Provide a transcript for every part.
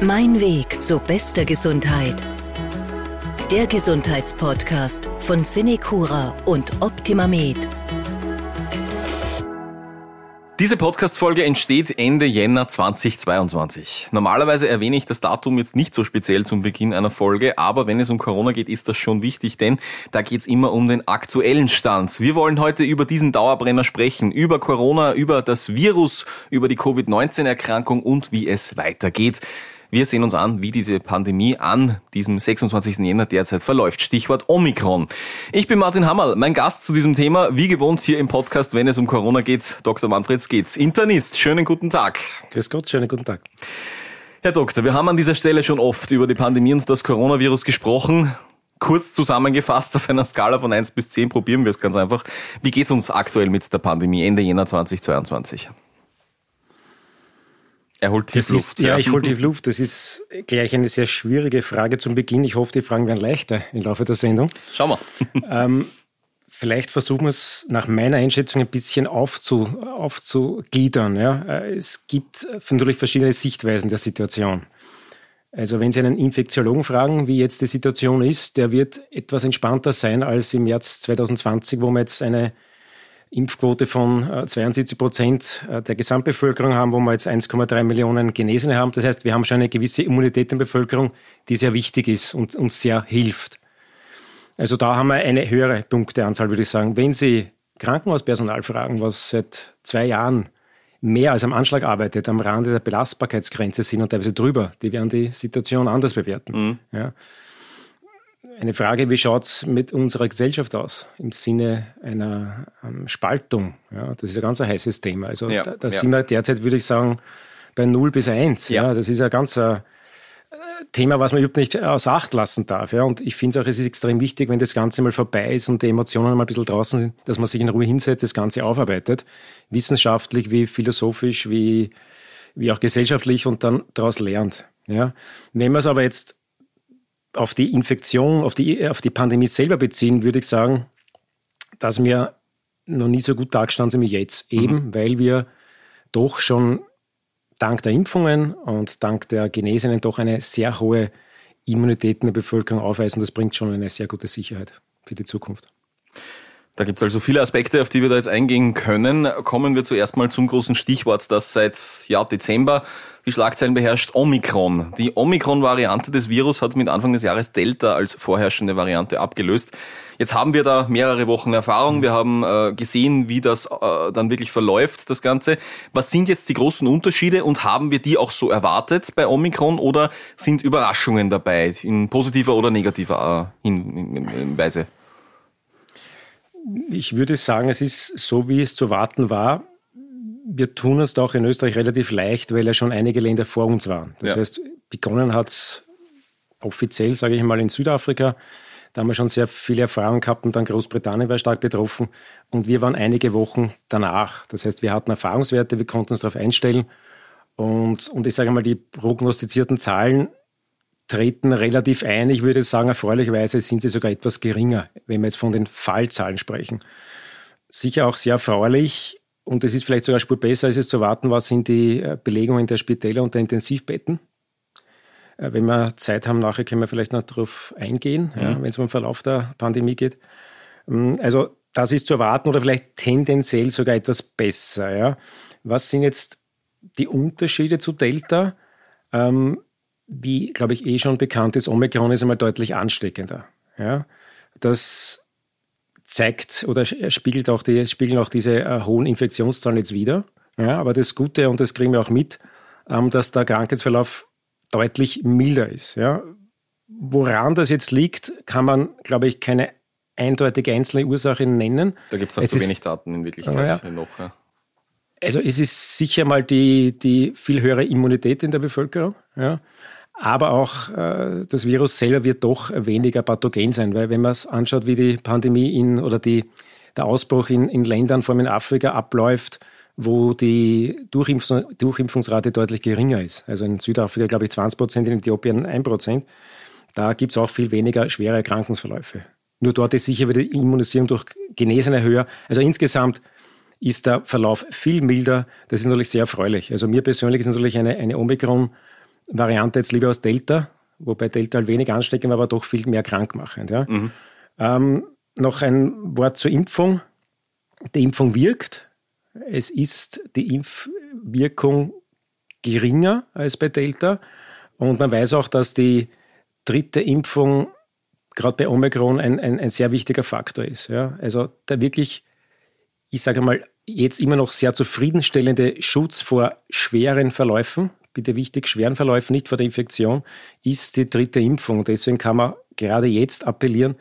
Mein Weg zu bester Gesundheit. Der Gesundheitspodcast von Cinecura und OptimaMed. Diese Podcast-Folge entsteht Ende Jänner 2022. Normalerweise erwähne ich das Datum jetzt nicht so speziell zum Beginn einer Folge, aber wenn es um Corona geht, ist das schon wichtig, denn da geht es immer um den aktuellen Stand. Wir wollen heute über diesen Dauerbrenner sprechen, über Corona, über das Virus, über die Covid-19-Erkrankung und wie es weitergeht. Wir sehen uns an, wie diese Pandemie an diesem 26. Jänner derzeit verläuft. Stichwort Omikron. Ich bin Martin Hammerl, mein Gast zu diesem Thema, wie gewohnt hier im Podcast, wenn es um Corona geht, Dr. Manfred Skitz, Internist. Schönen guten Tag. Grüß Gott, schönen guten Tag. Herr Doktor, wir haben an dieser Stelle schon oft über die Pandemie und das Coronavirus gesprochen. Kurz zusammengefasst auf einer Skala von 1 bis 10 probieren wir es ganz einfach. Wie geht es uns aktuell mit der Pandemie Ende Jänner 2022? Er holt tief Luft. ja, ich hole tief Luft. Das ist gleich eine sehr schwierige Frage zum Beginn. Ich hoffe, die Fragen werden leichter im Laufe der Sendung. Schauen wir. ähm, vielleicht versuchen wir es nach meiner Einschätzung ein bisschen aufzu, aufzugliedern. Ja. Äh, es gibt natürlich verschiedene Sichtweisen der Situation. Also wenn Sie einen Infektiologen fragen, wie jetzt die Situation ist, der wird etwas entspannter sein als im März 2020, wo wir jetzt eine Impfquote von 72 äh, Prozent äh, der Gesamtbevölkerung haben, wo wir jetzt 1,3 Millionen Genesene haben. Das heißt, wir haben schon eine gewisse Immunität in der Bevölkerung, die sehr wichtig ist und uns sehr hilft. Also da haben wir eine höhere Punkteanzahl, würde ich sagen. Wenn Sie Krankenhauspersonal fragen, was seit zwei Jahren mehr als am Anschlag arbeitet, am Rande der Belastbarkeitsgrenze sind und teilweise drüber, die werden die Situation anders bewerten. Mhm. Ja eine Frage, wie schaut es mit unserer Gesellschaft aus im Sinne einer um, Spaltung? Ja, das ist ein ganz ein heißes Thema. Also ja, da, da ja. sind wir derzeit, würde ich sagen, bei 0 bis 1. Ja. das ist ein ganz äh, Thema, was man überhaupt nicht außer Acht lassen darf. Ja. Und ich finde auch, es ist extrem wichtig, wenn das Ganze mal vorbei ist und die Emotionen mal ein bisschen draußen sind, dass man sich in Ruhe hinsetzt, das Ganze aufarbeitet, wissenschaftlich wie philosophisch, wie, wie auch gesellschaftlich und dann daraus lernt. Ja. Wenn man es aber jetzt auf die Infektion, auf die, auf die Pandemie selber beziehen, würde ich sagen, dass wir noch nie so gut dargestanden sind wie jetzt. Mhm. Eben, mhm. weil wir doch schon dank der Impfungen und dank der Genesenen doch eine sehr hohe Immunität in der Bevölkerung aufweisen. Das bringt schon eine sehr gute Sicherheit für die Zukunft. Da gibt es also viele Aspekte, auf die wir da jetzt eingehen können. Kommen wir zuerst mal zum großen Stichwort, das seit ja, Dezember die Schlagzeilen beherrscht, Omikron. Die Omikron-Variante des Virus hat mit Anfang des Jahres Delta als vorherrschende Variante abgelöst. Jetzt haben wir da mehrere Wochen Erfahrung. Wir haben äh, gesehen, wie das äh, dann wirklich verläuft, das Ganze. Was sind jetzt die großen Unterschiede und haben wir die auch so erwartet bei Omikron oder sind Überraschungen dabei in positiver oder negativer äh, Weise? Ich würde sagen, es ist so, wie es zu warten war. Wir tun es doch in Österreich relativ leicht, weil ja schon einige Länder vor uns waren. Das ja. heißt, begonnen hat es offiziell, sage ich mal, in Südafrika. Da haben wir schon sehr viele Erfahrungen gehabt und dann Großbritannien war stark betroffen. Und wir waren einige Wochen danach. Das heißt, wir hatten Erfahrungswerte, wir konnten uns darauf einstellen. Und, und ich sage mal, die prognostizierten Zahlen treten relativ ein. Ich würde sagen, erfreulicherweise sind sie sogar etwas geringer, wenn wir jetzt von den Fallzahlen sprechen. Sicher auch sehr erfreulich und es ist vielleicht sogar spur besser, als es zu warten war, sind die äh, Belegungen der Spitäler und der Intensivbetten. Äh, wenn wir Zeit haben, nachher können wir vielleicht noch darauf eingehen, mhm. ja, wenn es um den Verlauf der Pandemie geht. Ähm, also das ist zu erwarten oder vielleicht tendenziell sogar etwas besser. Ja. Was sind jetzt die Unterschiede zu Delta? Ähm, wie, glaube ich, eh schon bekannt ist, Omikron ist einmal deutlich ansteckender. Ja? Das zeigt oder spiegelt auch, die, spiegeln auch diese äh, hohen Infektionszahlen jetzt wieder. Ja? Aber das Gute, und das kriegen wir auch mit, ähm, dass der Krankheitsverlauf deutlich milder ist. Ja? Woran das jetzt liegt, kann man, glaube ich, keine eindeutige einzelne Ursache nennen. Da gibt es auch es zu ist, wenig Daten in Wirklichkeit ja. noch. Ja. Also es ist sicher mal die, die viel höhere Immunität in der Bevölkerung. Ja aber auch äh, das Virus selber wird doch weniger pathogen sein, weil wenn man es anschaut, wie die Pandemie in oder die, der Ausbruch in, in Ländern, vor allem in Afrika, abläuft, wo die Durchimpf Durchimpfungsrate deutlich geringer ist. Also in Südafrika, glaube ich, 20 Prozent, in Äthiopien 1 Prozent. Da gibt es auch viel weniger schwere Erkrankungsverläufe. Nur dort ist sicher wieder die Immunisierung durch Genesene höher. Also insgesamt ist der Verlauf viel milder. Das ist natürlich sehr erfreulich. Also mir persönlich ist natürlich eine, eine Omikron- Variante jetzt lieber aus Delta, wobei Delta halt wenig ansteckend aber doch viel mehr krankmachend. Ja. Mhm. Ähm, noch ein Wort zur Impfung. Die Impfung wirkt. Es ist die Impfwirkung geringer als bei Delta. Und man weiß auch, dass die dritte Impfung gerade bei Omikron ein, ein, ein, sehr wichtiger Faktor ist. Ja. Also der wirklich, ich sage mal, jetzt immer noch sehr zufriedenstellende Schutz vor schweren Verläufen, bitte wichtig, schweren Verläufen, nicht vor der Infektion, ist die dritte Impfung. Deswegen kann man gerade jetzt appellieren,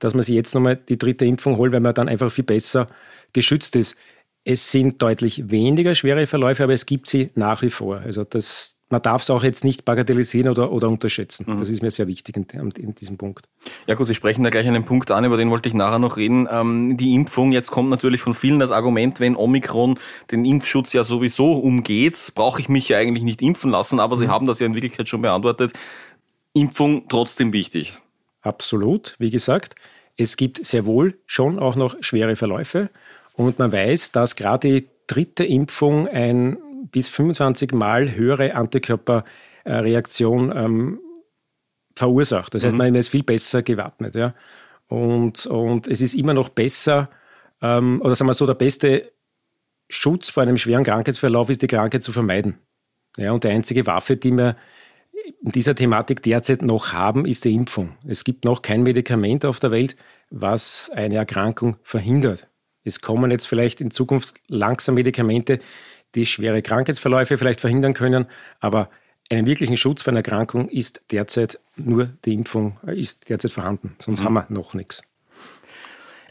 dass man sich jetzt nochmal die dritte Impfung holt, weil man dann einfach viel besser geschützt ist. Es sind deutlich weniger schwere Verläufe, aber es gibt sie nach wie vor. Also das, man darf es auch jetzt nicht bagatellisieren oder, oder unterschätzen. Mhm. Das ist mir sehr wichtig in, in, diesem Punkt. Ja gut, Sie sprechen da gleich einen Punkt an, über den wollte ich nachher noch reden. Ähm, die Impfung, jetzt kommt natürlich von vielen das Argument, wenn Omikron den Impfschutz ja sowieso umgeht, brauche ich mich ja eigentlich nicht impfen lassen, aber Sie mhm. haben das ja in Wirklichkeit schon beantwortet. Impfung trotzdem wichtig. Absolut, wie gesagt. Es gibt sehr wohl schon auch noch schwere Verläufe und man weiß, dass gerade die dritte Impfung ein bis 25 Mal höhere Antikörperreaktion ähm, verursacht. Das heißt, mhm. man ist viel besser gewappnet. Ja? Und, und es ist immer noch besser, ähm, oder sagen wir so, der beste Schutz vor einem schweren Krankheitsverlauf ist, die Krankheit zu vermeiden. Ja, und die einzige Waffe, die wir in dieser Thematik derzeit noch haben, ist die Impfung. Es gibt noch kein Medikament auf der Welt, was eine Erkrankung verhindert. Es kommen jetzt vielleicht in Zukunft langsam Medikamente, die schwere Krankheitsverläufe vielleicht verhindern können. Aber einen wirklichen Schutz vor einer Erkrankung ist derzeit nur die Impfung, äh, ist derzeit vorhanden. Sonst mhm. haben wir noch nichts.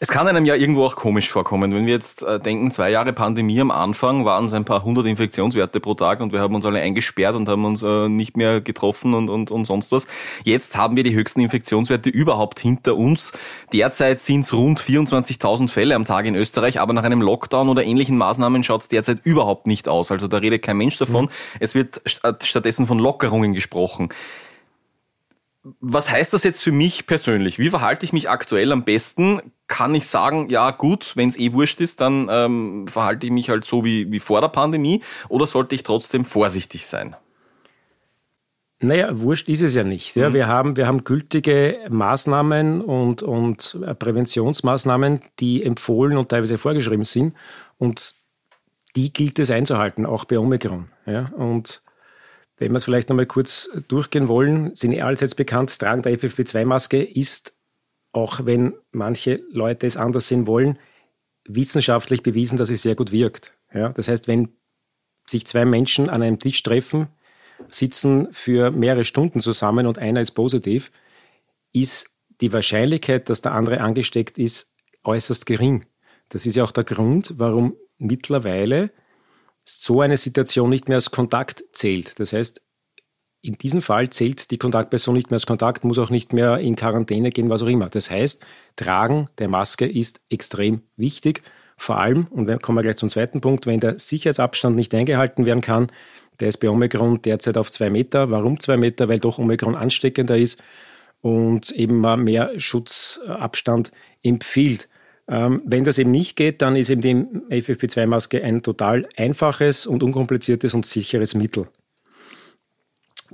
Es kann einem ja irgendwo auch komisch vorkommen, wenn wir jetzt äh, denken, zwei Jahre Pandemie am Anfang waren es ein paar hundert Infektionswerte pro Tag und wir haben uns alle eingesperrt und haben uns äh, nicht mehr getroffen und, und, und sonst was. Jetzt haben wir die höchsten Infektionswerte überhaupt hinter uns. Derzeit sind es rund 24.000 Fälle am Tag in Österreich, aber nach einem Lockdown oder ähnlichen Maßnahmen schaut es derzeit überhaupt nicht aus. Also da redet kein Mensch davon. Mhm. Es wird stattdessen von Lockerungen gesprochen was heißt das jetzt für mich persönlich? Wie verhalte ich mich aktuell am besten? Kann ich sagen, ja gut, wenn es eh wurscht ist, dann ähm, verhalte ich mich halt so wie, wie vor der Pandemie oder sollte ich trotzdem vorsichtig sein? Naja, wurscht ist es ja nicht. Ja. Mhm. Wir, haben, wir haben gültige Maßnahmen und, und Präventionsmaßnahmen, die empfohlen und teilweise vorgeschrieben sind. Und die gilt es einzuhalten, auch bei Omikron. Ja. Und wenn wir es vielleicht nochmal kurz durchgehen wollen, sind eh allseits bekannt, Tragen der FFP2-Maske ist, auch wenn manche Leute es anders sehen wollen, wissenschaftlich bewiesen, dass es sehr gut wirkt. Ja, das heißt, wenn sich zwei Menschen an einem Tisch treffen, sitzen für mehrere Stunden zusammen und einer ist positiv, ist die Wahrscheinlichkeit, dass der andere angesteckt ist, äußerst gering. Das ist ja auch der Grund, warum mittlerweile so eine Situation nicht mehr als Kontakt zählt. Das heißt, in diesem Fall zählt die Kontaktperson nicht mehr als Kontakt, muss auch nicht mehr in Quarantäne gehen, was auch immer. Das heißt, Tragen der Maske ist extrem wichtig. Vor allem, und dann kommen wir gleich zum zweiten Punkt, wenn der Sicherheitsabstand nicht eingehalten werden kann, der ist bei Omikron derzeit auf zwei Meter. Warum zwei Meter? Weil doch Omikron ansteckender ist und eben mehr Schutzabstand empfiehlt. Ähm, wenn das eben nicht geht, dann ist eben die FFP2-Maske ein total einfaches und unkompliziertes und sicheres Mittel.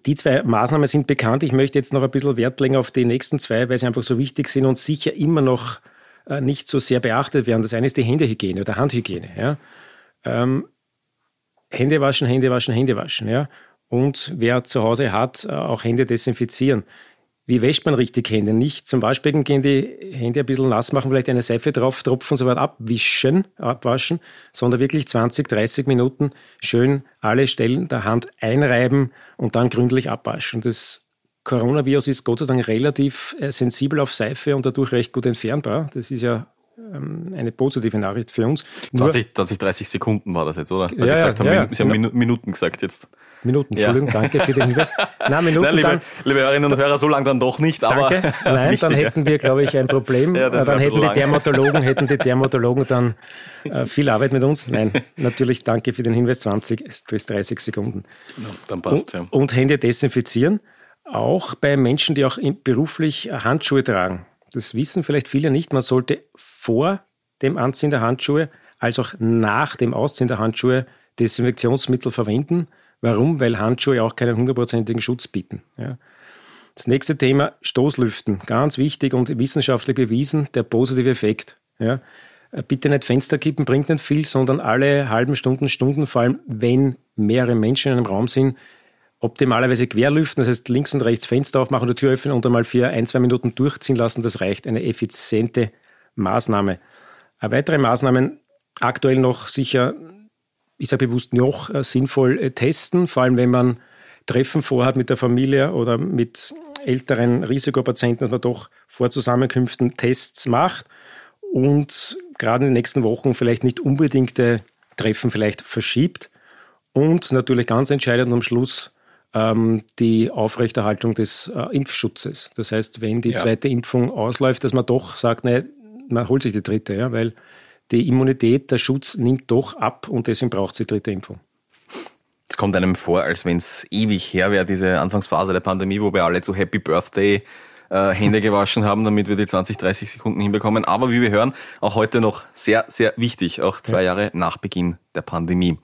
Die zwei Maßnahmen sind bekannt. Ich möchte jetzt noch ein bisschen Wert legen auf die nächsten zwei, weil sie einfach so wichtig sind und sicher immer noch äh, nicht so sehr beachtet werden. Das eine ist die Händehygiene oder Handhygiene. Ja. Ähm, Hände waschen, Hände waschen, Hände waschen. Ja. Und wer zu Hause hat, äh, auch Hände desinfizieren. Wie wäscht man richtig Hände? Nicht zum Waschbecken gehen, die Hände ein bisschen nass machen, vielleicht eine Seife drauf tropfen, so weit abwischen, abwaschen, sondern wirklich 20, 30 Minuten schön alle Stellen der Hand einreiben und dann gründlich abwaschen. Das Coronavirus ist Gott sei Dank relativ äh, sensibel auf Seife und dadurch recht gut entfernbar. Das ist ja eine positive Nachricht für uns. 20, 20, 30 Sekunden war das jetzt, oder? Also ja, gesagt haben, ja, Sie haben ja. Minuten gesagt jetzt. Minuten, Entschuldigung, ja. danke für den Hinweis. Nein, Minuten Nein, liebe, dann, liebe Hörerinnen und Hörer, so lange dann doch nicht, aber. Danke. Nein, dann hätten wir, glaube ich, ein Problem. Ja, dann hätten die Dermatologen, hätten die Dermatologen dann äh, viel Arbeit mit uns. Nein, natürlich danke für den Hinweis, 20 bis 30 Sekunden. Ja, dann passt ja. Und Hände desinfizieren, auch bei Menschen, die auch beruflich Handschuhe tragen. Das wissen vielleicht viele nicht. Man sollte vor dem Anziehen der Handschuhe als auch nach dem Ausziehen der Handschuhe Desinfektionsmittel verwenden Warum? Weil Handschuhe auch keinen hundertprozentigen Schutz bieten. Ja. Das nächste Thema, Stoßlüften. Ganz wichtig und wissenschaftlich bewiesen, der positive Effekt. Ja. Bitte nicht Fenster kippen, bringt nicht viel, sondern alle halben Stunden, Stunden, vor allem wenn mehrere Menschen in einem Raum sind, optimalerweise querlüften, das heißt links und rechts Fenster aufmachen, die Tür öffnen und einmal für ein, zwei Minuten durchziehen lassen, das reicht. Eine effiziente Maßnahme. Weitere Maßnahmen aktuell noch sicher, ich sage bewusst noch, äh, sinnvoll äh, testen, vor allem wenn man Treffen vorhat mit der Familie oder mit älteren Risikopatienten, dass man doch vor Zusammenkünften Tests macht und gerade in den nächsten Wochen vielleicht nicht unbedingte Treffen vielleicht verschiebt. Und natürlich ganz entscheidend am Schluss ähm, die Aufrechterhaltung des äh, Impfschutzes. Das heißt, wenn die ja. zweite Impfung ausläuft, dass man doch sagt, ne, man holt sich die dritte, ja, weil die Immunität, der Schutz nimmt doch ab und deswegen braucht es die dritte Impfung. Es kommt einem vor, als wenn es ewig her wäre, diese Anfangsphase der Pandemie, wo wir alle zu Happy Birthday äh, Hände gewaschen haben, damit wir die 20, 30 Sekunden hinbekommen. Aber wie wir hören, auch heute noch sehr, sehr wichtig, auch zwei ja. Jahre nach Beginn der Pandemie.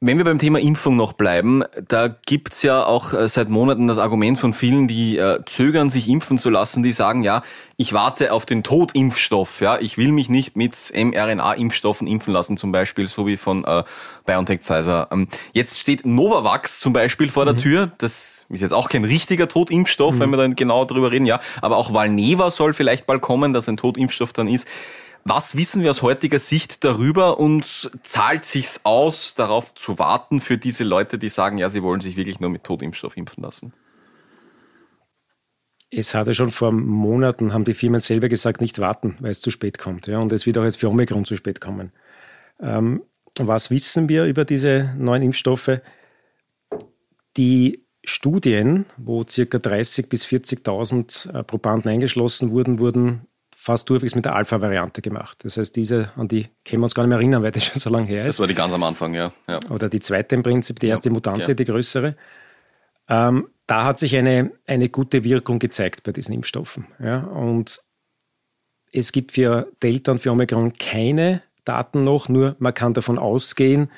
Wenn wir beim Thema Impfung noch bleiben, da gibt's ja auch äh, seit Monaten das Argument von vielen, die äh, zögern, sich impfen zu lassen, die sagen, ja, ich warte auf den Totimpfstoff, ja, ich will mich nicht mit mRNA-Impfstoffen impfen lassen, zum Beispiel, so wie von äh, BioNTech Pfizer. Ähm, jetzt steht Novavax zum Beispiel vor der mhm. Tür, das ist jetzt auch kein richtiger Totimpfstoff, mhm. wenn wir dann genau darüber reden, ja, aber auch Valneva soll vielleicht bald kommen, dass ein Totimpfstoff dann ist. Was wissen wir aus heutiger Sicht darüber und zahlt sich's aus, darauf zu warten für diese Leute, die sagen, ja, sie wollen sich wirklich nur mit Totimpfstoff impfen lassen? Es hatte schon vor Monaten, haben die Firmen selber gesagt, nicht warten, weil es zu spät kommt. Ja, und es wird auch jetzt für Omikron zu spät kommen. Ähm, was wissen wir über diese neuen Impfstoffe? Die Studien, wo ca. 30.000 bis 40.000 äh, Probanden eingeschlossen wurden, wurden fast durchwegs mit der Alpha-Variante gemacht. Das heißt, diese, an die können wir uns gar nicht mehr erinnern, weil das schon so lange her ist. Das war die ganz am Anfang, ja. ja. Oder die zweite im Prinzip, die erste ja, Mutante, ja. die größere. Ähm, da hat sich eine, eine gute Wirkung gezeigt bei diesen Impfstoffen. Ja. Und es gibt für Delta und für Omikron keine Daten noch, nur man kann davon ausgehen,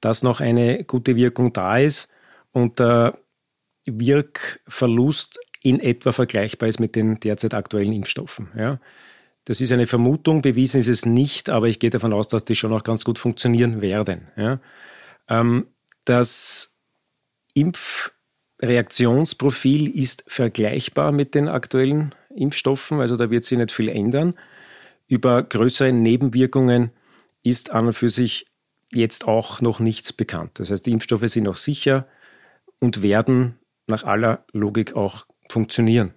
dass noch eine gute Wirkung da ist und der Wirkverlust in etwa vergleichbar ist mit den derzeit aktuellen Impfstoffen. Ja. Das ist eine Vermutung, bewiesen ist es nicht, aber ich gehe davon aus, dass die schon auch ganz gut funktionieren werden. Ja. Ähm, das Impfreaktionsprofil ist vergleichbar mit den aktuellen Impfstoffen, also da wird sich nicht viel ändern. Über größere Nebenwirkungen ist an und für sich jetzt auch noch nichts bekannt. Das heißt, die Impfstoffe sind auch sicher und werden nach aller Logik auch funktionieren.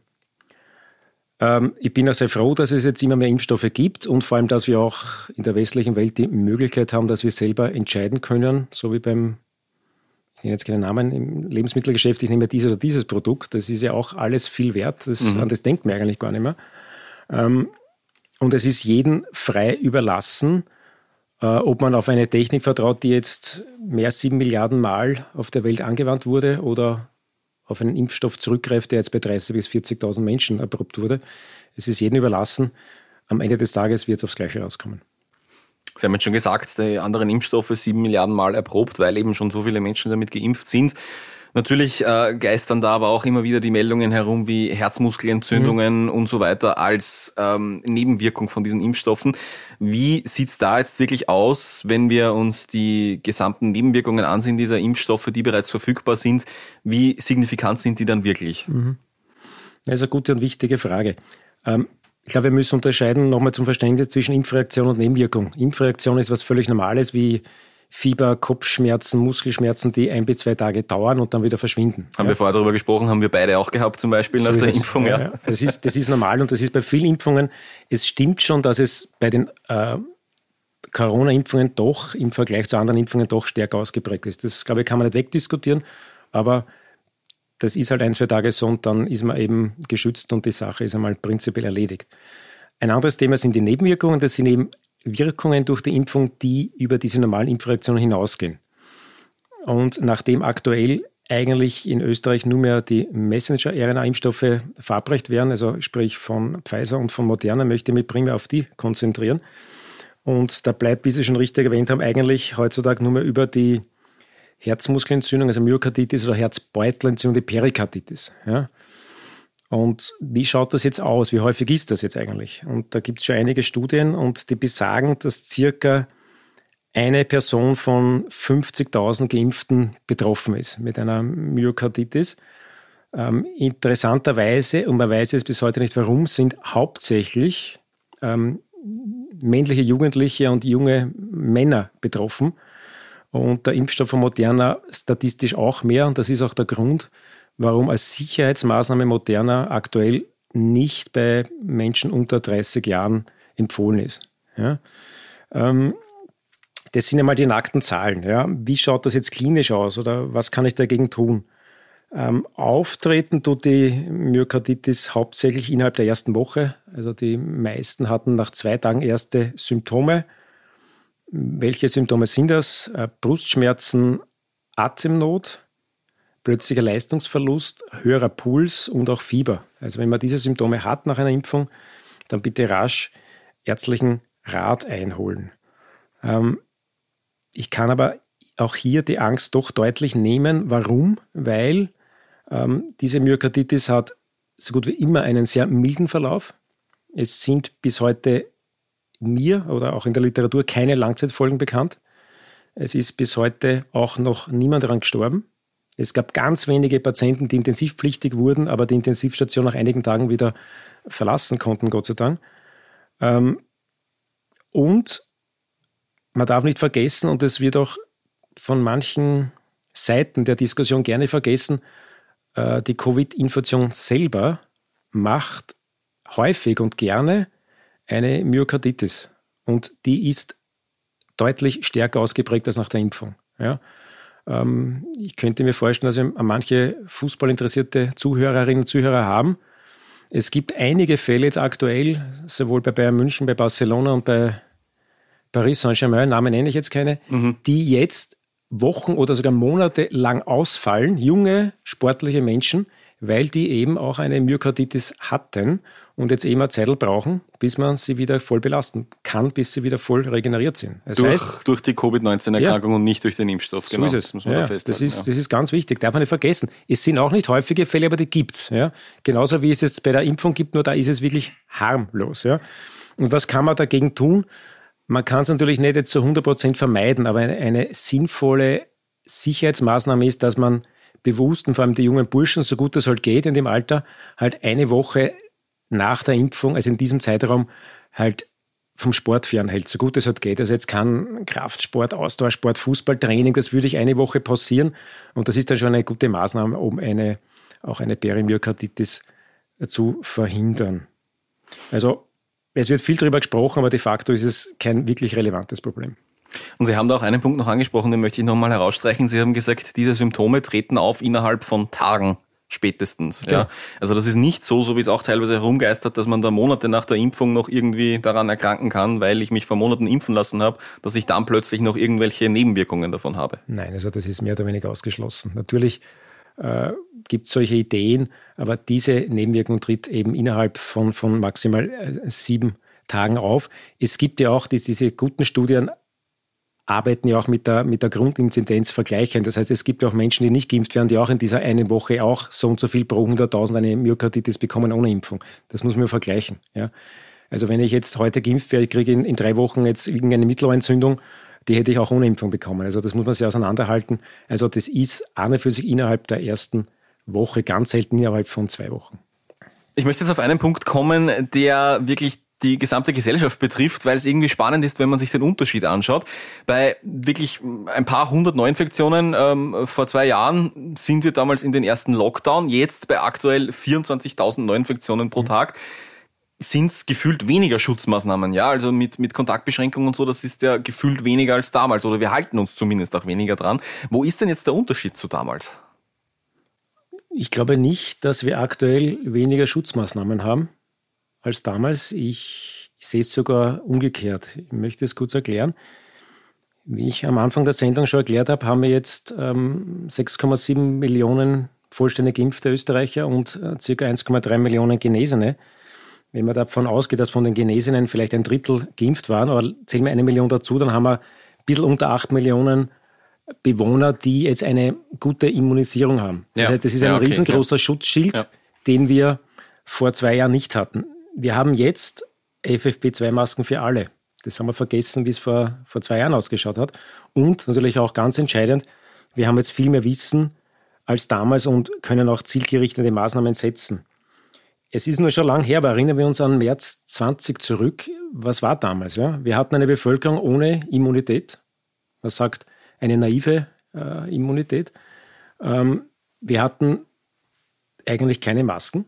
Ähm, ich bin auch sehr froh, dass es jetzt immer mehr Impfstoffe gibt und vor allem, dass wir auch in der westlichen Welt die Möglichkeit haben, dass wir selber entscheiden können, so wie beim, ich nenne jetzt keinen Namen, im Lebensmittelgeschäft, ich nehme dieses oder dieses Produkt. Das ist ja auch alles viel wert. Das, mhm. An das denkt man eigentlich gar nicht mehr. Ähm, und es ist jedem frei überlassen, äh, ob man auf eine Technik vertraut, die jetzt mehr als sieben Milliarden Mal auf der Welt angewandt wurde oder auf einen Impfstoff zurückgreift, der jetzt bei 30.000 bis 40.000 Menschen erprobt wurde. Es ist jedem überlassen. Am Ende des Tages wird es aufs Gleiche rauskommen. Sie haben jetzt schon gesagt, die anderen Impfstoffe sieben Milliarden Mal erprobt, weil eben schon so viele Menschen damit geimpft sind. Natürlich äh, geistern da aber auch immer wieder die Meldungen herum wie Herzmuskelentzündungen mhm. und so weiter als ähm, Nebenwirkung von diesen Impfstoffen. Wie sieht's da jetzt wirklich aus, wenn wir uns die gesamten Nebenwirkungen ansehen dieser Impfstoffe, die bereits verfügbar sind? Wie signifikant sind die dann wirklich? Mhm. Das ist eine gute und wichtige Frage. Ähm, ich glaube, wir müssen unterscheiden nochmal zum Verständnis zwischen Impfreaktion und Nebenwirkung. Impfreaktion ist was völlig Normales wie Fieber, Kopfschmerzen, Muskelschmerzen, die ein bis zwei Tage dauern und dann wieder verschwinden. Haben ja. wir vorher darüber gesprochen, haben wir beide auch gehabt, zum Beispiel so nach der Impfung. Ja, ja. Das, ist, das ist normal und das ist bei vielen Impfungen. Es stimmt schon, dass es bei den äh, Corona-Impfungen doch im Vergleich zu anderen Impfungen doch stärker ausgeprägt ist. Das, glaube ich, kann man nicht wegdiskutieren, aber das ist halt ein, zwei Tage so und dann ist man eben geschützt und die Sache ist einmal prinzipiell erledigt. Ein anderes Thema sind die Nebenwirkungen. Das sind eben Wirkungen durch die Impfung, die über diese normalen Impfreaktionen hinausgehen. Und nachdem aktuell eigentlich in Österreich nur mehr die Messenger-RNA-Impfstoffe verabreicht werden, also sprich von Pfizer und von Moderna, möchte ich mich primär auf die konzentrieren. Und da bleibt, wie Sie schon richtig erwähnt haben, eigentlich heutzutage nur mehr über die Herzmuskelentzündung, also Myokarditis oder Herzbeutelentzündung, die Perikarditis. Ja? Und wie schaut das jetzt aus? Wie häufig ist das jetzt eigentlich? Und da gibt es schon einige Studien und die besagen, dass circa eine Person von 50.000 Geimpften betroffen ist mit einer Myokarditis. Ähm, interessanterweise, und man weiß es bis heute nicht warum, sind hauptsächlich ähm, männliche Jugendliche und junge Männer betroffen. Und der Impfstoff von Moderna statistisch auch mehr. Und das ist auch der Grund, warum als Sicherheitsmaßnahme Moderna aktuell nicht bei Menschen unter 30 Jahren empfohlen ist. Ja? Ähm, das sind einmal die nackten Zahlen. Ja? Wie schaut das jetzt klinisch aus oder was kann ich dagegen tun? Ähm, auftreten tut die Myokarditis hauptsächlich innerhalb der ersten Woche. Also die meisten hatten nach zwei Tagen erste Symptome. Welche Symptome sind das? Äh, Brustschmerzen, Atemnot, plötzlicher Leistungsverlust, höherer Puls und auch Fieber. Also wenn man diese Symptome hat nach einer Impfung, dann bitte rasch ärztlichen Rat einholen. Ähm, ich kann aber auch hier die Angst doch deutlich nehmen. Warum? Weil ähm, diese Myokarditis hat so gut wie immer einen sehr milden Verlauf. Es sind bis heute mir oder auch in der Literatur keine Langzeitfolgen bekannt. Es ist bis heute auch noch niemand daran gestorben. Es gab ganz wenige Patienten, die intensivpflichtig wurden, aber die Intensivstation nach einigen Tagen wieder verlassen konnten, Gott sei Dank. Ähm, und man darf nicht vergessen, und es wird auch von manchen Seiten der Diskussion gerne vergessen, äh, die Covid-Infektion selber macht häufig und gerne eine Myokarditis. Und die ist deutlich stärker ausgeprägt als nach der Impfung. Ja? Ähm, ich könnte mir vorstellen, dass wir manche fußballinteressierte Zuhörerinnen und Zuhörer haben. Es gibt einige Fälle jetzt aktuell, sowohl bei Bayern München, bei Barcelona und bei Paris Saint-Germain, Namen nenne ich jetzt keine, mhm. die jetzt Wochen oder sogar Monate lang ausfallen, junge, sportliche Menschen, weil die eben auch eine Myokarditis hatten und jetzt eben eine Zeit brauchen, bis man sie wieder voll belasten kann, bis sie wieder voll regeneriert sind. Das durch, heißt, durch die Covid-19-Erkrankung ja, und nicht durch den Impfstoff. Genau, so ist es. Das, muss man ja, da das, ist, ja. das ist ganz wichtig, darf man nicht vergessen. Es sind auch nicht häufige Fälle, aber die gibt es. Ja? Genauso wie es jetzt bei der Impfung gibt, nur da ist es wirklich harmlos. Ja? Und was kann man dagegen tun? Man kann es natürlich nicht jetzt zu 100% vermeiden, aber eine, eine sinnvolle Sicherheitsmaßnahme ist, dass man bewusst und vor allem die jungen Burschen, so gut es halt geht in dem Alter, halt eine Woche nach der Impfung, also in diesem Zeitraum, halt vom Sport fernhält, so gut es halt geht. Also jetzt kann Kraftsport, Ausdauersport, Fußballtraining, das würde ich eine Woche pausieren und das ist dann schon eine gute Maßnahme, um eine, auch eine Perimyokarditis zu verhindern. Also es wird viel darüber gesprochen, aber de facto ist es kein wirklich relevantes Problem. Und Sie haben da auch einen Punkt noch angesprochen, den möchte ich nochmal herausstreichen. Sie haben gesagt, diese Symptome treten auf innerhalb von Tagen spätestens. Ja. ja. Also das ist nicht so, so wie es auch teilweise herumgeistert, dass man da Monate nach der Impfung noch irgendwie daran erkranken kann, weil ich mich vor Monaten impfen lassen habe, dass ich dann plötzlich noch irgendwelche Nebenwirkungen davon habe. Nein, also das ist mehr oder weniger ausgeschlossen. Natürlich äh, gibt es solche Ideen, aber diese Nebenwirkung tritt eben innerhalb von, von maximal äh, sieben Tagen auf. Es gibt ja auch die, diese guten Studien, arbeiten ja auch mit der, mit der Grundinzidenz vergleichen. Das heißt, es gibt auch Menschen, die nicht geimpft werden, die auch in dieser einen Woche auch so und so viel pro 100.000 eine Myokarditis bekommen ohne Impfung. Das muss man vergleichen. Ja. Also wenn ich jetzt heute geimpft werde, ich kriege in, in drei Wochen jetzt irgendeine Mittelohrentzündung, die hätte ich auch ohne Impfung bekommen. Also das muss man sich auseinanderhalten. Also das ist an und für sich innerhalb der ersten Woche, ganz selten innerhalb von zwei Wochen. Ich möchte jetzt auf einen Punkt kommen, der wirklich die gesamte Gesellschaft betrifft, weil es irgendwie spannend ist, wenn man sich den Unterschied anschaut. Bei wirklich ein paar hundert Neuinfektionen ähm, vor zwei Jahren sind wir damals in den ersten Lockdown, jetzt bei aktuell 24.000 Neuinfektionen pro mhm. Tag sind es gefühlt weniger Schutzmaßnahmen, ja, also mit, mit Kontaktbeschränkungen und so, das ist ja gefühlt weniger als damals oder wir halten uns zumindest auch weniger dran. Wo ist denn jetzt der Unterschied zu damals? Ich glaube nicht, dass wir aktuell weniger Schutzmaßnahmen haben als damals. Ich, ich sehe es sogar umgekehrt. Ich möchte es kurz erklären. Wie ich am Anfang der Sendung schon erklärt habe, haben wir jetzt ähm, 6,7 Millionen vollständig geimpfte Österreicher und äh, ca. 1,3 Millionen Genesene. Wenn man davon ausgeht, dass von den Genesenen vielleicht ein Drittel geimpft waren, aber zählen wir eine Million dazu, dann haben wir ein bisschen unter 8 Millionen Bewohner, die jetzt eine gute Immunisierung haben. Ja. Das, heißt, das ist ein Ja, okay, riesengroßer Schutzschild, Ja. den wir vor zwei Jahren nicht hatten. Wir haben jetzt FFP2-Masken für alle. Das haben wir vergessen, wie es vor, vor zwei Jahren ausgeschaut hat. Und natürlich auch ganz entscheidend, wir haben jetzt viel mehr Wissen als damals und können auch zielgerichtete Maßnahmen setzen. Es ist nur schon lang her, aber erinnern wir uns an März 20 zurück. Was war damals? Ja? Wir hatten eine Bevölkerung ohne Immunität. Man sagt eine naive äh, Immunität. Ähm, wir hatten eigentlich keine Masken,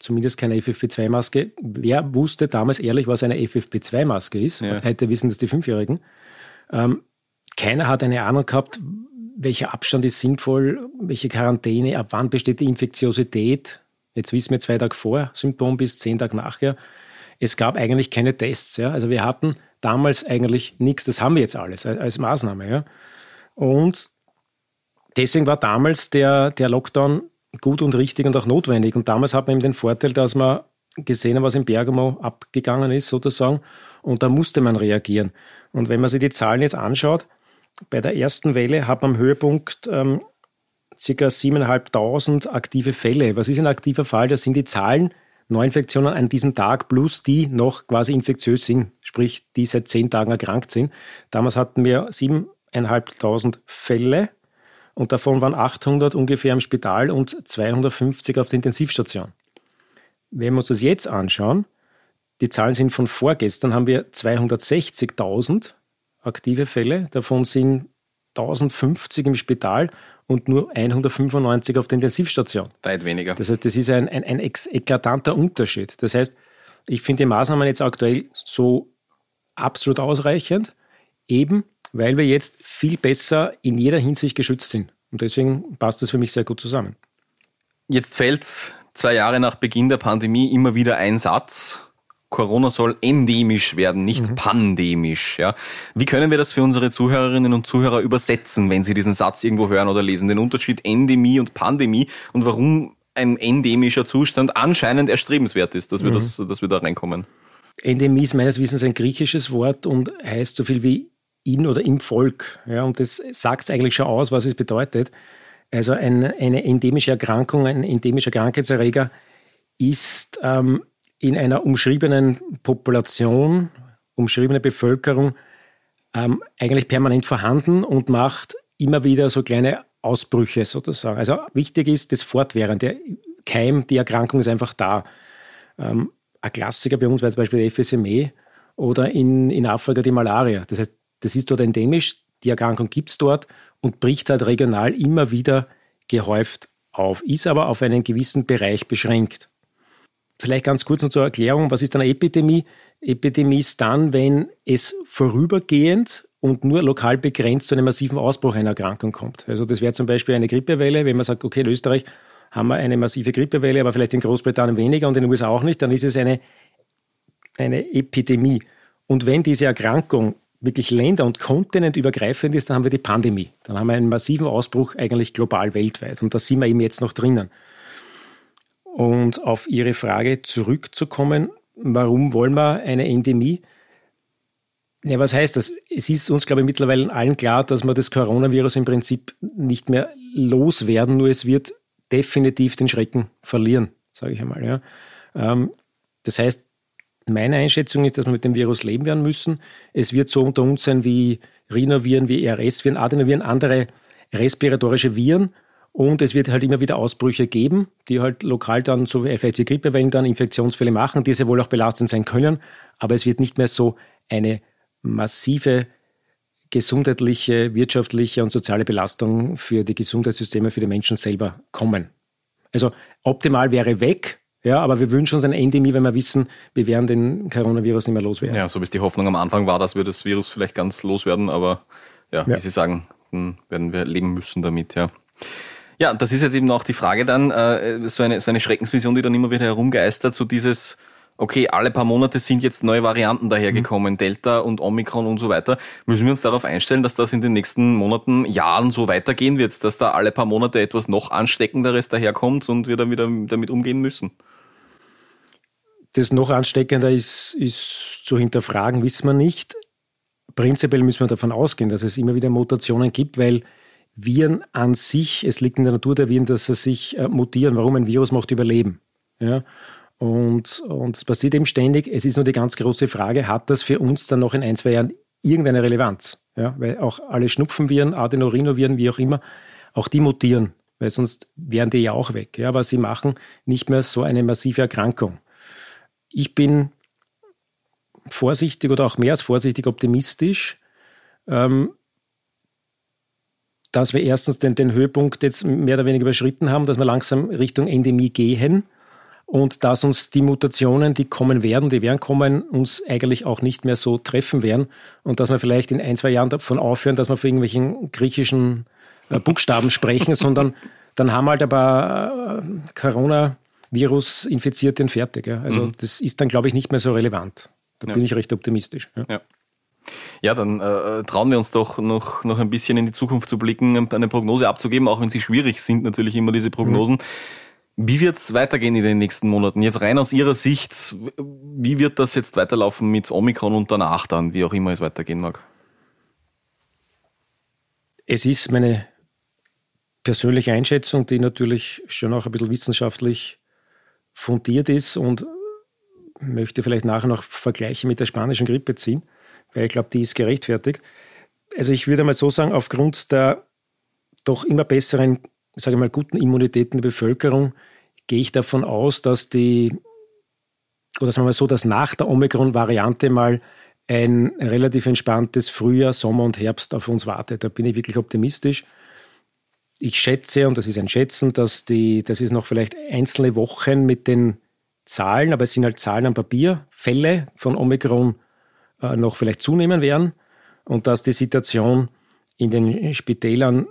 zumindest keine FFP2-Maske. Wer wusste damals ehrlich, was eine FFP2-Maske ist? Ja. Heute wissen das die Fünfjährigen. Ähm, keiner hat eine Ahnung gehabt, welcher Abstand ist sinnvoll, welche Quarantäne, ab wann besteht die Infektiosität. Jetzt wissen wir zwei Tage vor Symptom bis zehn Tage nachher. Es gab eigentlich keine Tests. Ja? Also wir hatten damals eigentlich nichts. Das haben wir jetzt alles als, als Maßnahme. Ja? Und deswegen war damals der, der Lockdown gut und richtig und auch notwendig. Und damals hat man eben den Vorteil, dass man gesehen hat, was in Bergamo abgegangen ist, sozusagen. Und da musste man reagieren. Und wenn man sich die Zahlen jetzt anschaut, bei der ersten Welle hat man am Höhepunkt ähm, ca. 7.500 aktive Fälle. Was ist ein aktiver Fall? Das sind die Zahlen Neuinfektionen an diesem Tag plus die noch quasi infektiös sind, sprich die seit zehn Tagen erkrankt sind. Damals hatten wir 7.500 Fälle und davon waren 800 ungefähr im Spital und 250 auf der Intensivstation. Wenn wir uns das jetzt anschauen, die Zahlen sind von vorgestern, haben wir 260.000 aktive Fälle, davon sind 1050 im Spital und nur 195 auf der Intensivstation. Weit weniger. Das heißt, das ist ein, ein, ein eklatanter Unterschied. Das heißt, ich finde die Maßnahmen jetzt aktuell so absolut ausreichend, eben weil wir jetzt viel besser in jeder Hinsicht geschützt sind. Und deswegen passt das für mich sehr gut zusammen. Jetzt fällt zwei Jahre nach Beginn der Pandemie immer wieder ein Satz. Corona soll endemisch werden, nicht pandemisch. Ja. Wie können wir das für unsere Zuhörerinnen und Zuhörer übersetzen, wenn sie diesen Satz irgendwo hören oder lesen? Den Unterschied Endemie und Pandemie und warum ein endemischer Zustand anscheinend erstrebenswert ist, dass wir, das, dass wir da reinkommen. Endemie ist meines Wissens ein griechisches Wort und heißt so viel wie in oder im Volk. Ja, und das sagt es eigentlich schon aus, was es bedeutet. Also ein, eine endemische Erkrankung, ein endemischer Krankheitserreger ist ähm, in einer umschriebenen Population, umschriebene Bevölkerung ähm, eigentlich permanent vorhanden und macht immer wieder so kleine Ausbrüche sozusagen. Also wichtig ist das Fortwährende. Der Keim, die Erkrankung ist einfach da. Ähm, ein Klassiker bei uns wäre zum Beispiel der FSME oder in, in Afrika die Malaria. Das heißt, das ist dort endemisch, die Erkrankung gibt es dort und bricht halt regional immer wieder gehäuft auf, ist aber auf einen gewissen Bereich beschränkt. Vielleicht ganz kurz noch zur Erklärung, was ist eine Epidemie? Epidemie ist dann, wenn es vorübergehend und nur lokal begrenzt zu einem massiven Ausbruch einer Erkrankung kommt. Also das wäre zum Beispiel eine Grippewelle, wenn man sagt, okay, in Österreich haben wir eine massive Grippewelle, aber vielleicht in Großbritannien weniger und in den USA auch nicht, dann ist es eine, eine Epidemie. Und wenn diese Erkrankung wirklich länder- und kontinentübergreifend ist, dann haben wir die Pandemie. Dann haben wir einen massiven Ausbruch eigentlich global weltweit. Und da sind wir eben jetzt noch drinnen. Und auf Ihre Frage zurückzukommen, warum wollen wir eine Endemie? Ja, was heißt das? Es ist uns, glaube ich, mittlerweile allen klar, dass wir das Coronavirus im Prinzip nicht mehr loswerden, nur es wird definitiv den Schrecken verlieren, sage ich einmal. Ja. Ähm, das heißt, meine Einschätzung ist, dass wir mit dem Virus leben werden müssen. Es wird so unter uns sein wie Rhinoviren, wie RS-Viren, Adenoviren, andere respiratorische Viren. Und es wird halt immer wieder Ausbrüche geben, die halt lokal dann, so vielleicht wie Grippewellen, dann Infektionsfälle machen, die sehr wohl auch belastend sein können. Aber es wird nicht mehr so eine massive gesundheitliche, wirtschaftliche und soziale Belastung für die Gesundheitssysteme, für die Menschen selber kommen. Also optimal wäre weg, ja, aber wir wünschen uns eine Endemie, wenn wir wissen, wir werden den Coronavirus nicht mehr loswerden. Ja, so wie es die Hoffnung am Anfang war, dass wir das Virus vielleicht ganz loswerden, aber ja, Ja. wie Sie sagen, dann werden wir leben müssen damit, ja. Ja, das ist jetzt eben auch die Frage dann, äh, so, eine, so eine Schreckensvision, die dann immer wieder herumgeistert, so dieses, okay, alle paar Monate sind jetzt neue Varianten dahergekommen, Delta und Omikron und so weiter. Müssen wir uns darauf einstellen, dass das in den nächsten Monaten, Jahren so weitergehen wird, dass da alle paar Monate etwas noch ansteckenderes daherkommt und wir dann wieder damit umgehen müssen? Das noch ansteckender ist, ist zu hinterfragen, wissen wir nicht. Prinzipiell müssen wir davon ausgehen, dass es immer wieder Mutationen gibt, weil Viren an sich, es liegt in der Natur der Viren, dass sie sich äh, mutieren. Warum ein Virus macht überleben. Ja? Und, und es passiert eben ständig. Es ist nur die ganz große Frage, hat das für uns dann noch in ein, zwei Jahren irgendeine Relevanz? Ja? Weil auch alle Schnupfenviren, Adenorhinoviren, wie auch immer, auch die mutieren, weil sonst wären die ja auch weg. Ja? Aber sie machen nicht mehr so eine massive Erkrankung. Ich bin vorsichtig oder auch mehr als vorsichtig optimistisch, ähm, dass wir erstens den, den Höhepunkt jetzt mehr oder weniger überschritten haben, dass wir langsam Richtung Endemie gehen und dass uns die Mutationen, die kommen werden, die werden kommen, uns eigentlich auch nicht mehr so treffen werden und dass wir vielleicht in ein, zwei Jahren davon aufhören, dass wir von irgendwelchen griechischen äh, Buchstaben sprechen, sondern dann haben halt ein paar äh, Corona-Virus-Infizierte und fertig. Ja. Also mhm. das ist dann, glaube ich, nicht mehr so relevant. Da ja. bin ich recht optimistisch. Ja. ja. Ja, dann äh, trauen wir uns doch noch, noch ein bisschen in die Zukunft zu blicken, eine Prognose abzugeben, auch wenn sie schwierig sind, natürlich immer diese Prognosen. Mhm. Wie wird es weitergehen in den nächsten Monaten? Jetzt rein aus Ihrer Sicht, wie wird das jetzt weiterlaufen mit Omikron und danach dann, wie auch immer es weitergehen mag? Es ist meine persönliche Einschätzung, die natürlich schon auch ein bisschen wissenschaftlich fundiert ist und möchte vielleicht nachher noch Vergleiche mit der spanischen Grippe ziehen weil ich glaube, die ist gerechtfertigt. Also ich würde mal so sagen, aufgrund der doch immer besseren, sage ich mal, guten Immunität der Bevölkerung gehe ich davon aus, dass die, oder sagen wir mal so, dass nach der Omikron-Variante mal ein relativ entspanntes Frühjahr, Sommer und Herbst auf uns wartet. Da bin ich wirklich optimistisch. Ich schätze, und das ist ein Schätzen, dass die, das ist noch vielleicht einzelne Wochen mit den Zahlen, aber es sind halt Zahlen am Papier, Fälle von Omikron äh, noch vielleicht zunehmen werden und dass die Situation in den Spitälern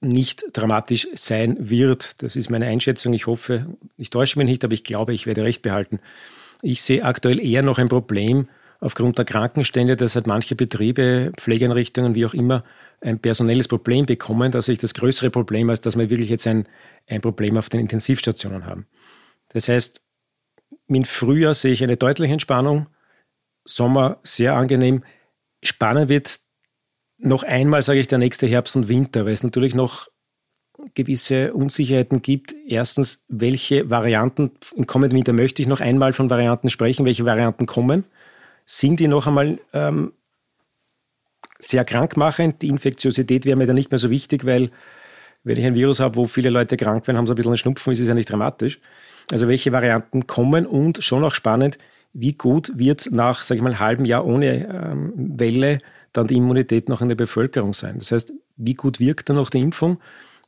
nicht dramatisch sein wird. Das ist meine Einschätzung. Ich hoffe, ich täusche mich nicht, aber ich glaube, ich werde recht behalten. Ich sehe aktuell eher noch ein Problem aufgrund der Krankenstände, dass halt manche Betriebe, Pflegeeinrichtungen, wie auch immer, ein personelles Problem bekommen, dass ich das größere Problem als dass wir wirklich jetzt ein, ein Problem auf den Intensivstationen haben. Das heißt, im Frühjahr sehe ich eine deutliche Entspannung. Sommer sehr angenehm. Spannend wird noch einmal, sage ich, der nächste Herbst und Winter, weil es natürlich noch gewisse Unsicherheiten gibt. Erstens, welche Varianten im kommenden Winter möchte ich noch einmal von Varianten sprechen, welche Varianten kommen? Sind die noch einmal ähm, sehr krankmachend? Die Infektiosität wäre mir dann nicht mehr so wichtig, weil wenn ich ein Virus habe, wo viele Leute krank werden, haben sie ein bisschen einen Schnupfen, ist es ja nicht dramatisch. Also welche Varianten kommen und schon auch spannend, wie gut wird nach, sage ich mal, einem halben Jahr ohne ähm, Welle dann die Immunität noch in der Bevölkerung sein. Das heißt, wie gut wirkt dann noch die Impfung?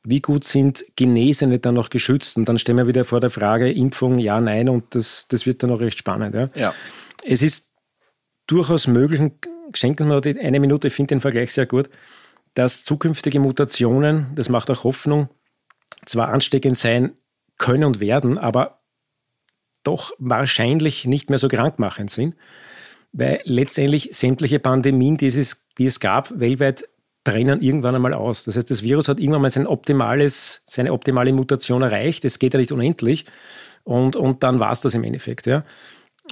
Wie gut sind Genesene dann noch geschützt? Und dann stellen wir wieder vor der Frage, Impfung, ja, nein, und das, das wird dann auch recht spannend. Ja. ja. Es ist durchaus möglich, schenken wir noch eine Minute, ich finde den Vergleich sehr gut, dass zukünftige Mutationen, das macht auch Hoffnung, zwar ansteckend sein können und werden, aber doch wahrscheinlich nicht mehr so krankmachend sind, weil letztendlich sämtliche Pandemien, die es, die es gab, weltweit brennen irgendwann einmal aus. Das heißt, das Virus hat irgendwann mal sein optimales, seine optimale Mutation erreicht. Es geht ja nicht unendlich. Und, und dann war es das im Endeffekt. Ja.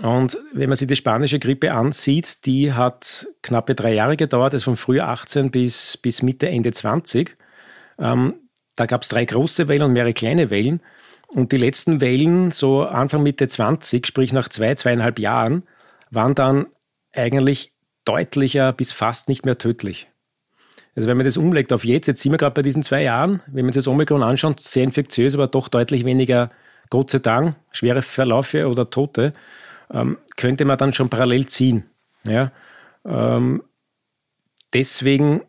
Und wenn man sich die spanische Grippe ansieht, die hat knappe drei Jahre gedauert, also von Frühjahr 18 bis, bis Mitte, Ende 20. Ähm, da gab es drei große Wellen und mehrere kleine Wellen. Und die letzten Wellen, so Anfang Mitte 20, sprich nach zwei, zweieinhalb Jahren, waren dann eigentlich deutlicher bis fast nicht mehr tödlich. Also wenn man das umlegt auf jetzt, jetzt sind wir gerade bei diesen zwei Jahren, wenn man sich das Omikron anschaut, sehr infektiös, aber doch deutlich weniger, Gott sei Dank, schwere Verläufe oder Tote, ähm, könnte man dann schon parallel ziehen. Ja? Ähm, deswegen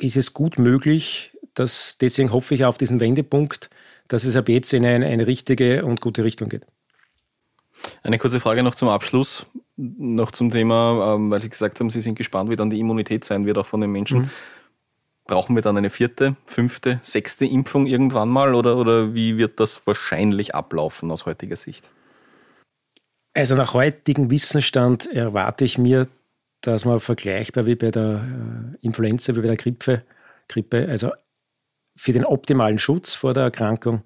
ist es gut möglich, dass, deswegen hoffe ich auf diesen Wendepunkt, dass es ab jetzt in eine, eine richtige und gute Richtung geht. Eine kurze Frage noch zum Abschluss, noch zum Thema, ähm, weil Sie gesagt haben, Sie sind gespannt, wie dann die Immunität sein wird, auch von den Menschen. Mhm. Brauchen wir dann eine vierte, fünfte, sechste Impfung irgendwann mal oder, oder wie wird das wahrscheinlich ablaufen aus heutiger Sicht? Also nach heutigem Wissensstand erwarte ich mir, dass man vergleichbar wie bei der äh, Influenza, wie bei der Grippe, Grippe also für den optimalen Schutz vor der Erkrankung,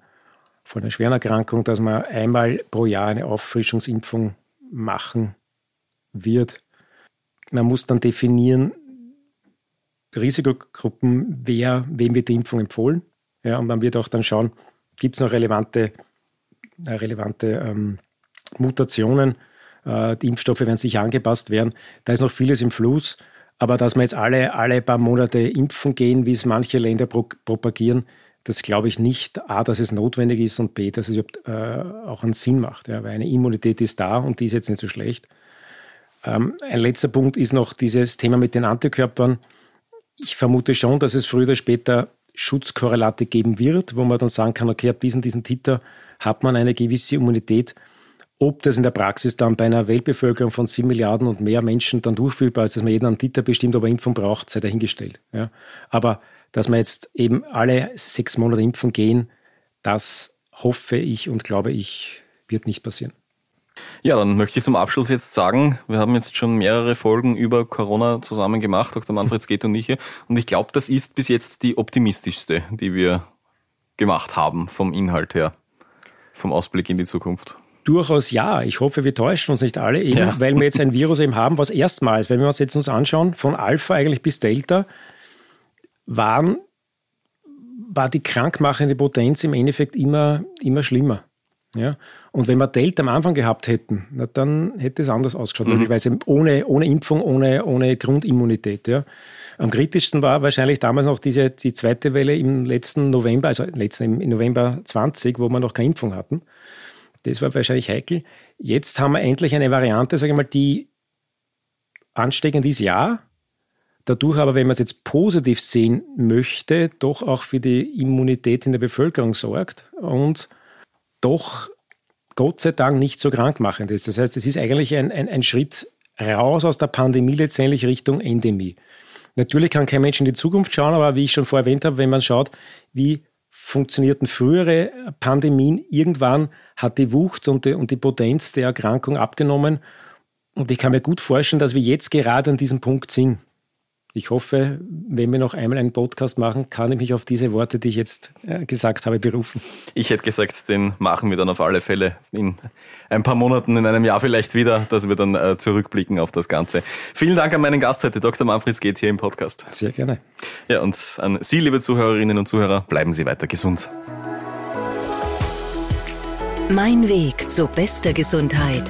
vor einer schweren Erkrankung, dass man einmal pro Jahr eine Auffrischungsimpfung machen wird. Man muss dann definieren, Risikogruppen, wer, wem wird die Impfung empfohlen. Ja, und man wird auch dann schauen, gibt es noch relevante, äh, relevante ähm, Mutationen. Äh, die Impfstoffe werden sicher angepasst werden. Da ist noch vieles im Fluss. Aber dass wir jetzt alle, alle paar Monate impfen gehen, wie es manche Länder pro propagieren, das glaube ich nicht. A, dass es notwendig ist und B, dass es überhaupt äh, auch einen Sinn macht. Ja, weil eine Immunität ist da und die ist jetzt nicht so schlecht. Ähm, ein letzter Punkt ist noch dieses Thema mit den Antikörpern. Ich vermute schon, dass es früher oder später Schutzkorrelate geben wird, wo man dann sagen kann, okay, ab diesen, diesen Titer hat man eine gewisse Immunität. Ob das in der Praxis dann bei einer Weltbevölkerung von sieben Milliarden und mehr Menschen dann durchführbar ist, dass man jeden einen Titer bestimmt, ob er Impfung braucht, sei dahingestellt. Ja. Aber dass wir jetzt eben alle sechs Monate impfen gehen, das hoffe ich und glaube ich, wird nicht passieren. Ja, dann möchte ich zum Abschluss jetzt sagen, wir haben jetzt schon mehrere Folgen über Corona zusammen gemacht, Dr. Manfred Sket und ich hier. Und ich glaube, das ist bis jetzt die optimistischste, die wir gemacht haben vom Inhalt her, vom Ausblick in die Zukunft. Durchaus ja. Ich hoffe, wir täuschen uns nicht alle, eben, ja. weil wir jetzt ein Virus eben haben, was erstmals, wenn wir uns jetzt uns anschauen, von Alpha eigentlich bis Delta, waren, war die krankmachende Potenz im Endeffekt immer, immer schlimmer. Ja? Und wenn wir Delta am Anfang gehabt hätten, na, dann hätte es anders ausgeschaut, mhm. möglicherweise ohne, ohne Impfung, ohne, ohne Grundimmunität. Ja? Am kritischsten war wahrscheinlich damals noch diese, die zweite Welle im letzten November, also letzten, im November 20, wo wir noch keine Impfung hatten. Das war wahrscheinlich heikel. Jetzt haben wir endlich eine Variante, sage ich mal, die ansteckend ist, ja. Dadurch aber, wenn man es jetzt positiv sehen möchte, doch auch für die Immunität in der Bevölkerung sorgt und doch Gott sei Dank nicht so krankmachend ist. Das heißt, es ist eigentlich ein, ein, ein Schritt raus aus der Pandemie letztendlich Richtung Endemie. Natürlich kann kein Mensch in die Zukunft schauen, aber wie ich schon vorher erwähnt habe, wenn man schaut, wie funktionierten frühere Pandemien, irgendwann hat die Wucht und die, und die Potenz der Erkrankung abgenommen. Und ich kann mir gut vorstellen, dass wir jetzt gerade an diesem Punkt sind. Ich hoffe, wenn wir noch einmal einen Podcast machen, kann ich mich auf diese Worte, die ich jetzt äh, gesagt habe, berufen. Ich hätte gesagt, den machen wir dann auf alle Fälle in ein paar Monaten, in einem Jahr vielleicht wieder, dass wir dann äh, zurückblicken auf das Ganze. Vielen Dank an meinen Gast heute, Dr. Manfred geht hier im Podcast. Sehr gerne. Ja, und an Sie, liebe Zuhörerinnen und Zuhörer, bleiben Sie weiter gesund. Mein Weg zu bester Gesundheit